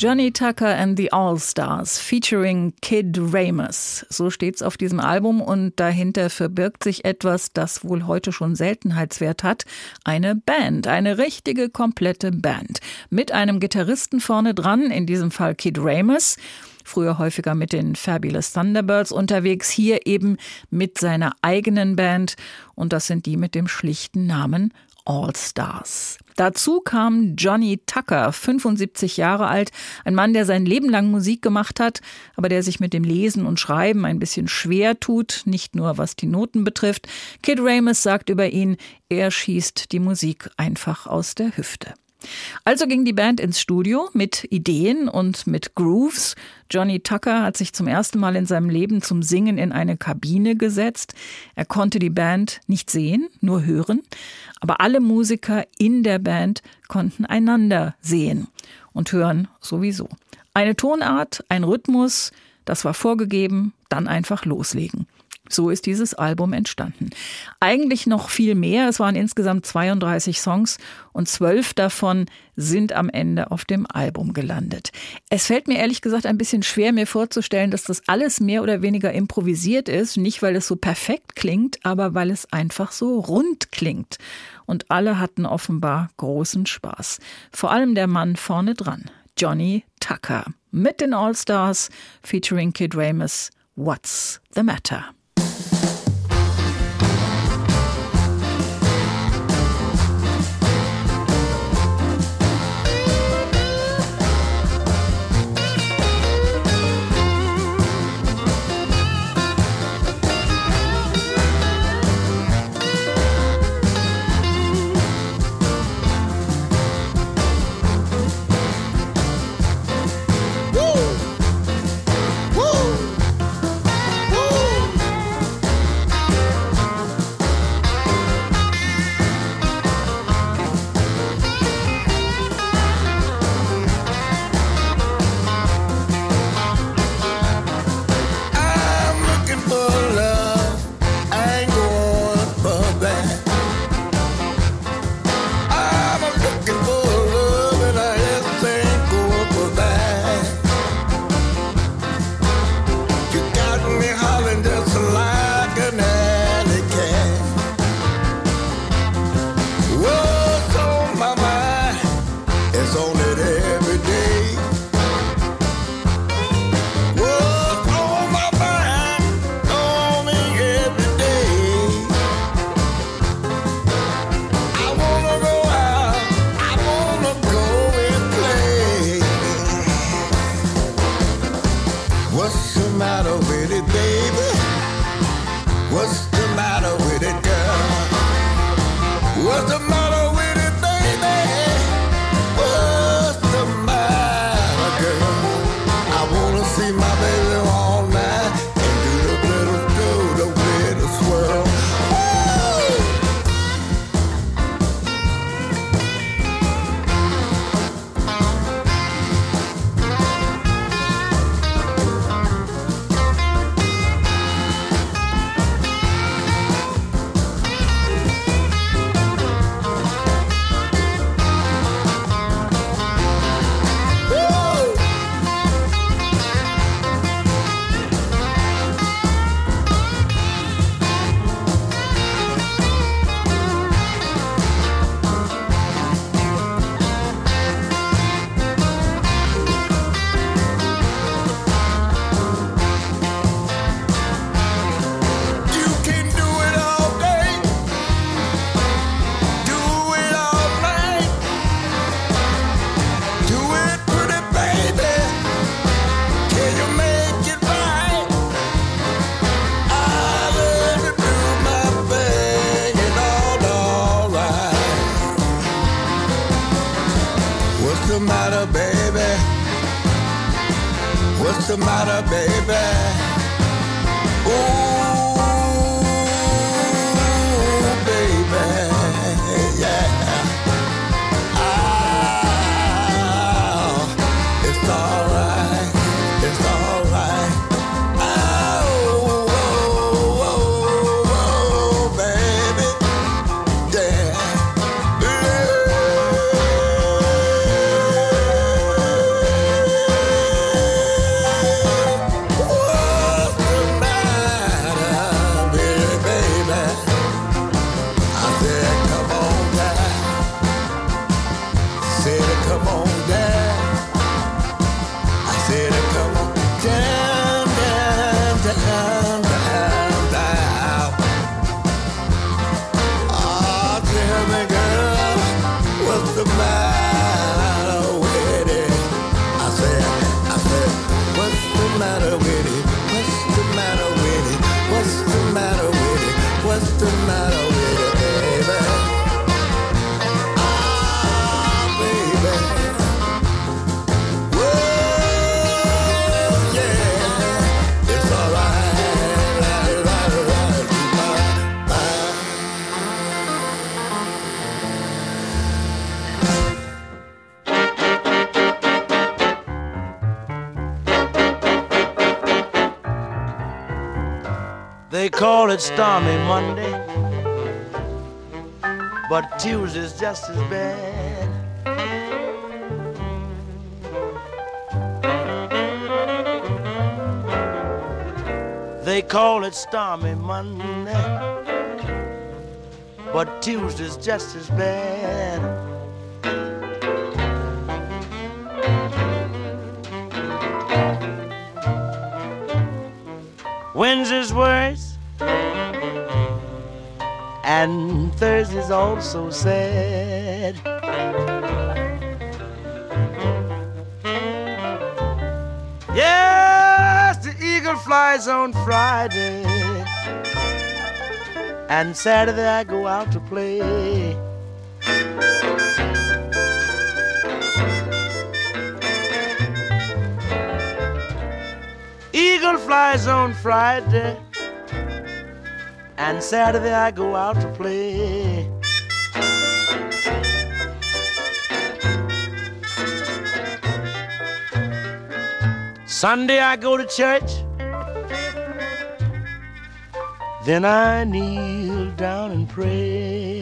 Johnny Tucker and the All-Stars featuring Kid Ramus. So steht's auf diesem Album und dahinter verbirgt sich etwas, das wohl heute schon Seltenheitswert hat. Eine Band, eine richtige, komplette Band. Mit einem Gitarristen vorne dran, in diesem Fall Kid Ramus früher häufiger mit den Fabulous Thunderbirds unterwegs, hier eben mit seiner eigenen Band und das sind die mit dem schlichten Namen All Stars. Dazu kam Johnny Tucker, 75 Jahre alt, ein Mann, der sein Leben lang Musik gemacht hat, aber der sich mit dem Lesen und Schreiben ein bisschen schwer tut, nicht nur was die Noten betrifft. Kid Ramus sagt über ihn, er schießt die Musik einfach aus der Hüfte. Also ging die Band ins Studio mit Ideen und mit Grooves. Johnny Tucker hat sich zum ersten Mal in seinem Leben zum Singen in eine Kabine gesetzt. Er konnte die Band nicht sehen, nur hören. Aber alle Musiker in der Band konnten einander sehen und hören sowieso. Eine Tonart, ein Rhythmus, das war vorgegeben, dann einfach loslegen. So ist dieses Album entstanden. Eigentlich noch viel mehr. Es waren insgesamt 32 Songs und zwölf davon sind am Ende auf dem Album gelandet. Es fällt mir ehrlich gesagt ein bisschen schwer, mir vorzustellen, dass das alles mehr oder weniger improvisiert ist. Nicht, weil es so perfekt klingt, aber weil es einfach so rund klingt. Und alle hatten offenbar großen Spaß. Vor allem der Mann vorne dran, Johnny Tucker. Mit den All-Stars featuring Kid Ramus. What's the Matter? They call it Stormy Monday, but Tuesday's just as bad. They call it Stormy Monday, but Tuesday's just as bad. Wednesday's worse, and Thursday's also sad. Yes, the eagle flies on Friday, and Saturday I go out to play. On Friday, and Saturday I go out to play. Sunday I go to church, then I kneel down and pray.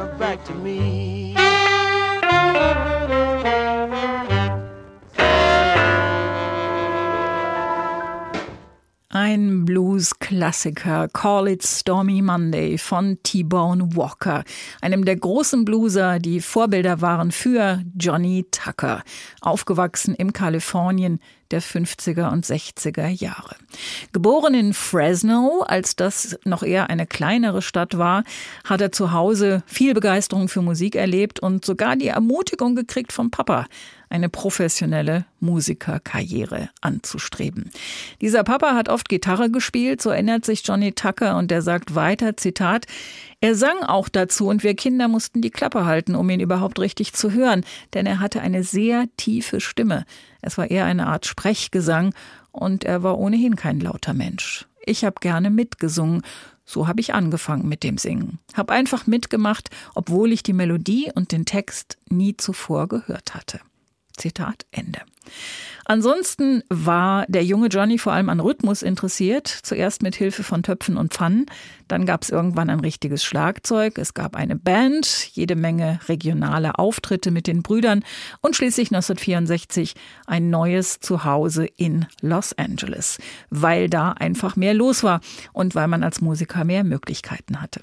Her back to me. Ein Blues-Klassiker, Call It Stormy Monday von T-Bone Walker, einem der großen Blueser, die Vorbilder waren für Johnny Tucker, aufgewachsen im Kalifornien der 50er und 60er Jahre. Geboren in Fresno, als das noch eher eine kleinere Stadt war, hat er zu Hause viel Begeisterung für Musik erlebt und sogar die Ermutigung gekriegt vom Papa, eine professionelle Musikerkarriere anzustreben. Dieser Papa hat oft Gitarre gespielt, so erinnert sich Johnny Tucker und er sagt weiter, Zitat, er sang auch dazu und wir Kinder mussten die Klappe halten, um ihn überhaupt richtig zu hören, denn er hatte eine sehr tiefe Stimme. Es war eher eine Art Sprechgesang und er war ohnehin kein lauter Mensch. Ich habe gerne mitgesungen. So habe ich angefangen mit dem Singen. Hab einfach mitgemacht, obwohl ich die Melodie und den Text nie zuvor gehört hatte. Zitat Ende. Ansonsten war der junge Johnny vor allem an Rhythmus interessiert, zuerst mit Hilfe von Töpfen und Pfannen, dann gab es irgendwann ein richtiges Schlagzeug, es gab eine Band, jede Menge regionale Auftritte mit den Brüdern und schließlich 1964 ein neues Zuhause in Los Angeles, weil da einfach mehr los war und weil man als Musiker mehr Möglichkeiten hatte.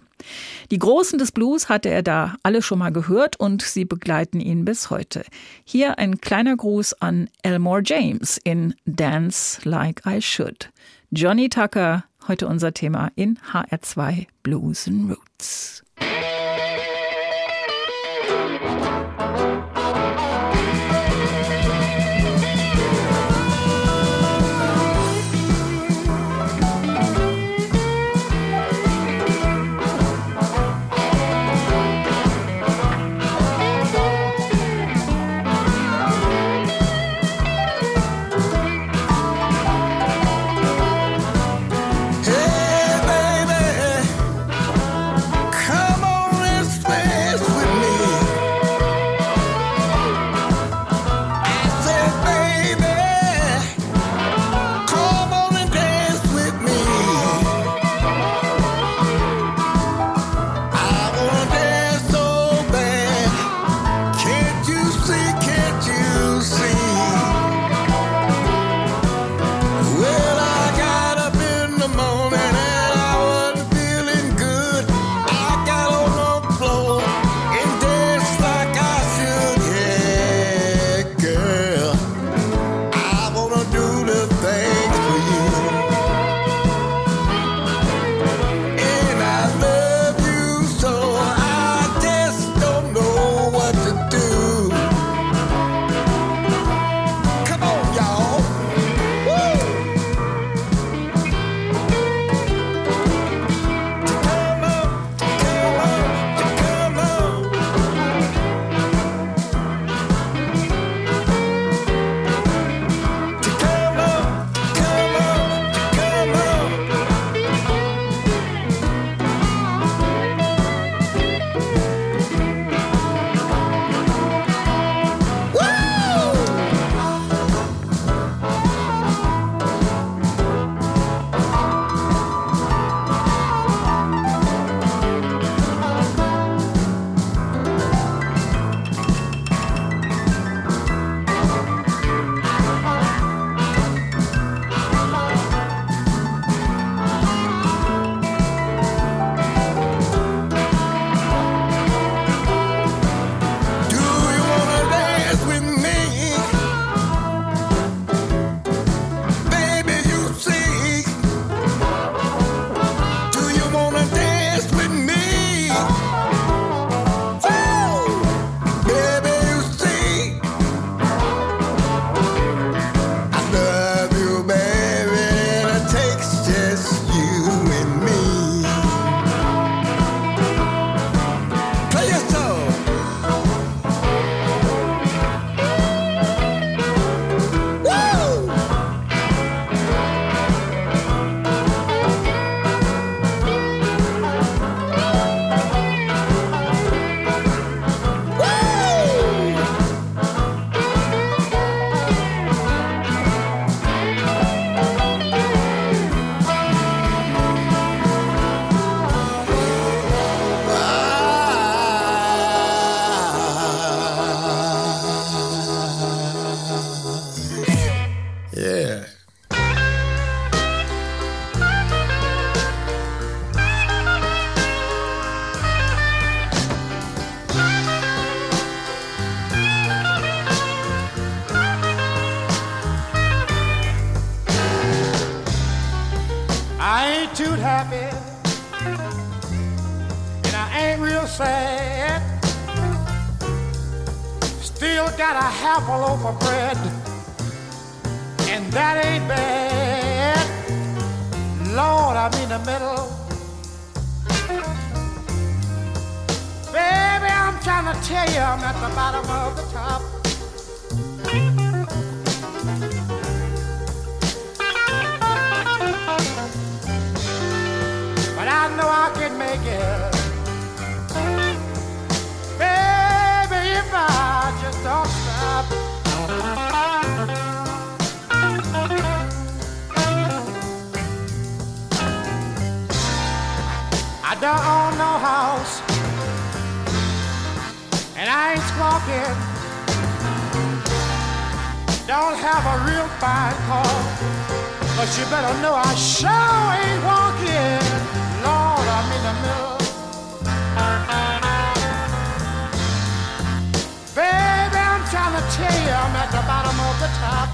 Die Großen des Blues hatte er da alle schon mal gehört und sie begleiten ihn bis heute. Hier ein kleiner Gruß an Elmore James in Dance Like I Should. Johnny Tucker, heute unser Thema in HR2 Blues and Roots. And that ain't bad. Lord, I'm in the middle. Baby, I'm trying to tell you I'm at the bottom of the top. But I know I can make it. Don't own no house, and I ain't squawking. Don't have a real fine car, but you better know I sure ain't walking. Lord, I'm in the middle. Baby, I'm trying to tell you I'm at the bottom of the top.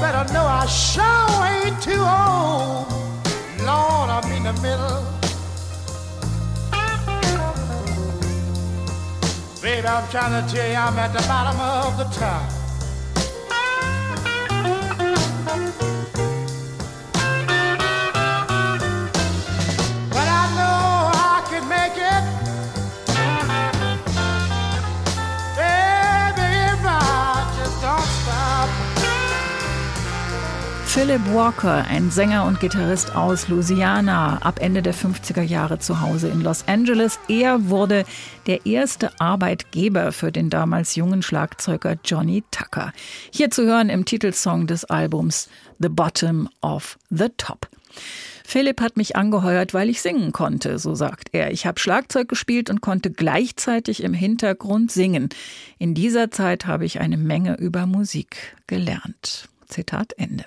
Better know I sure ain't too old. Lord, I'm in the middle. Baby, I'm trying to tell you I'm at the bottom of the top. Philip Walker, ein Sänger und Gitarrist aus Louisiana, ab Ende der 50er Jahre zu Hause in Los Angeles. Er wurde der erste Arbeitgeber für den damals jungen Schlagzeuger Johnny Tucker. Hier zu hören im Titelsong des Albums The Bottom of the Top. Philipp hat mich angeheuert, weil ich singen konnte, so sagt er. Ich habe Schlagzeug gespielt und konnte gleichzeitig im Hintergrund singen. In dieser Zeit habe ich eine Menge über Musik gelernt. Zitat Ende.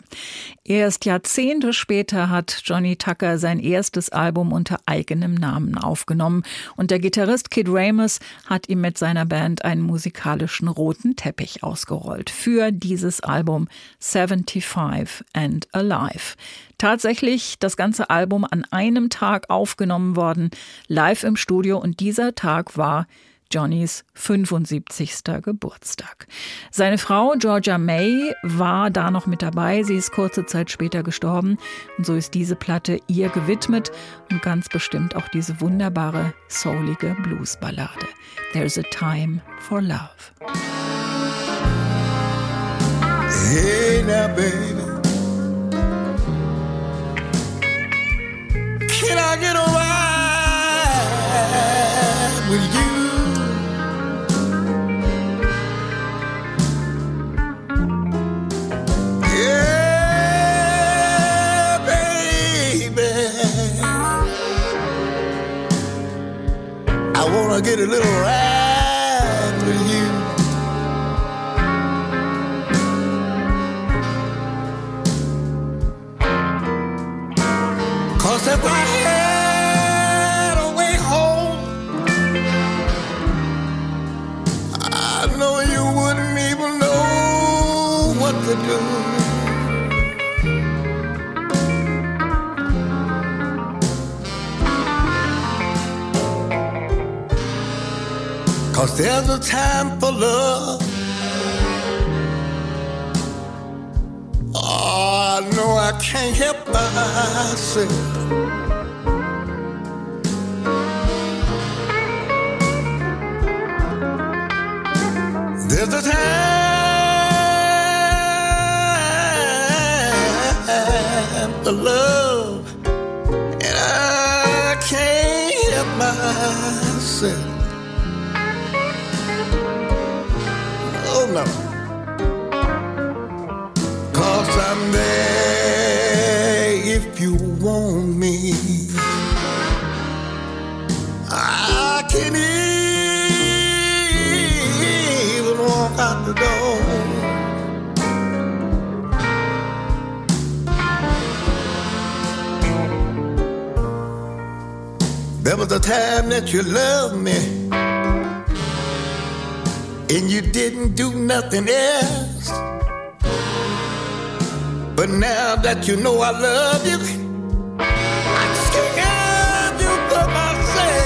Erst Jahrzehnte später hat Johnny Tucker sein erstes Album unter eigenem Namen aufgenommen und der Gitarrist Kid Ramos hat ihm mit seiner Band einen musikalischen roten Teppich ausgerollt für dieses Album 75 and Alive. Tatsächlich das ganze Album an einem Tag aufgenommen worden, live im Studio und dieser Tag war Johnnys 75. Geburtstag. Seine Frau Georgia May war da noch mit dabei. Sie ist kurze Zeit später gestorben. Und so ist diese Platte ihr gewidmet und ganz bestimmt auch diese wunderbare, soulige Bluesballade. There's a Time for Love. Hey now, baby. Can I get a I wanna get a little ride A time for love. Oh, I know I can't help myself. There's a time the love, a time that you loved me, and you didn't do nothing else. But now that you know I love you, I just can't have you but myself.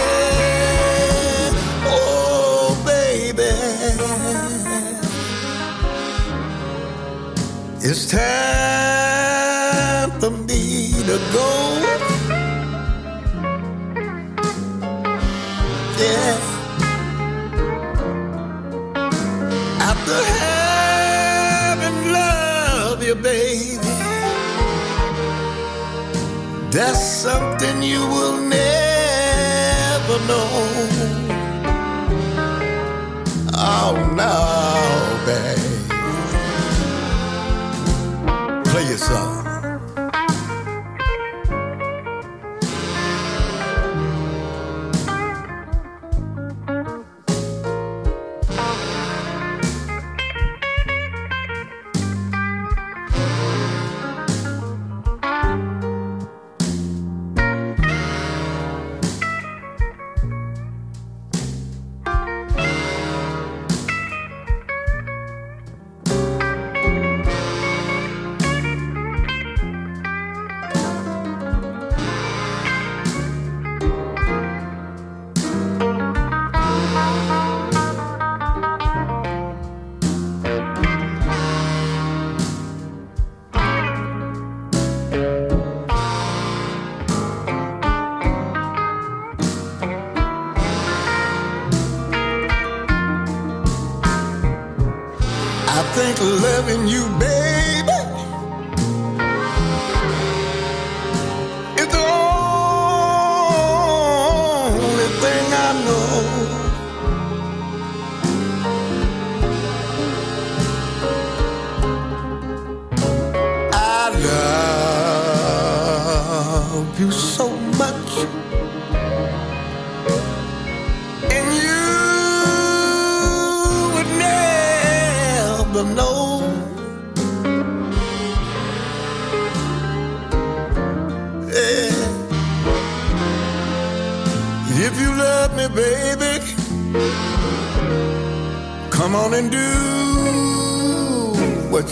Oh, baby. It's time for me to go. After having loved you, baby, that's something you will never know. Oh no. Play your song.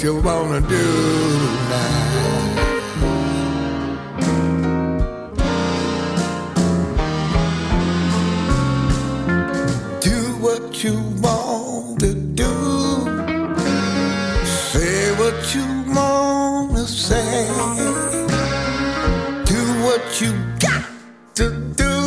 You wanna do now. Do what you want to do. Say what you want to say. Do what you got to do.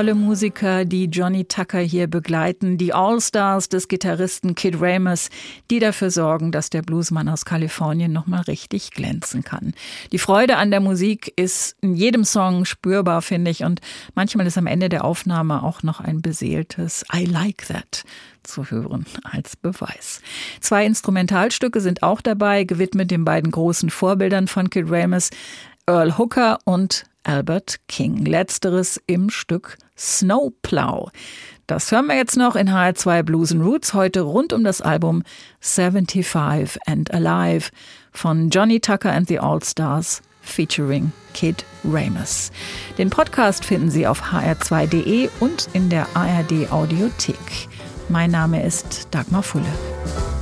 Tolle Musiker, die Johnny Tucker hier begleiten, die All-Stars des Gitarristen Kid Ramos, die dafür sorgen, dass der Bluesmann aus Kalifornien nochmal richtig glänzen kann. Die Freude an der Musik ist in jedem Song spürbar, finde ich, und manchmal ist am Ende der Aufnahme auch noch ein beseeltes I like that zu hören als Beweis. Zwei Instrumentalstücke sind auch dabei, gewidmet den beiden großen Vorbildern von Kid Ramos, Earl Hooker und Albert King. Letzteres im Stück Snowplow. Das hören wir jetzt noch in HR2 Blues and Roots, heute rund um das Album 75 and Alive von Johnny Tucker and the All-Stars featuring Kid Ramus. Den Podcast finden Sie auf hr2.de und in der ARD Audiothek. Mein Name ist Dagmar Fulle.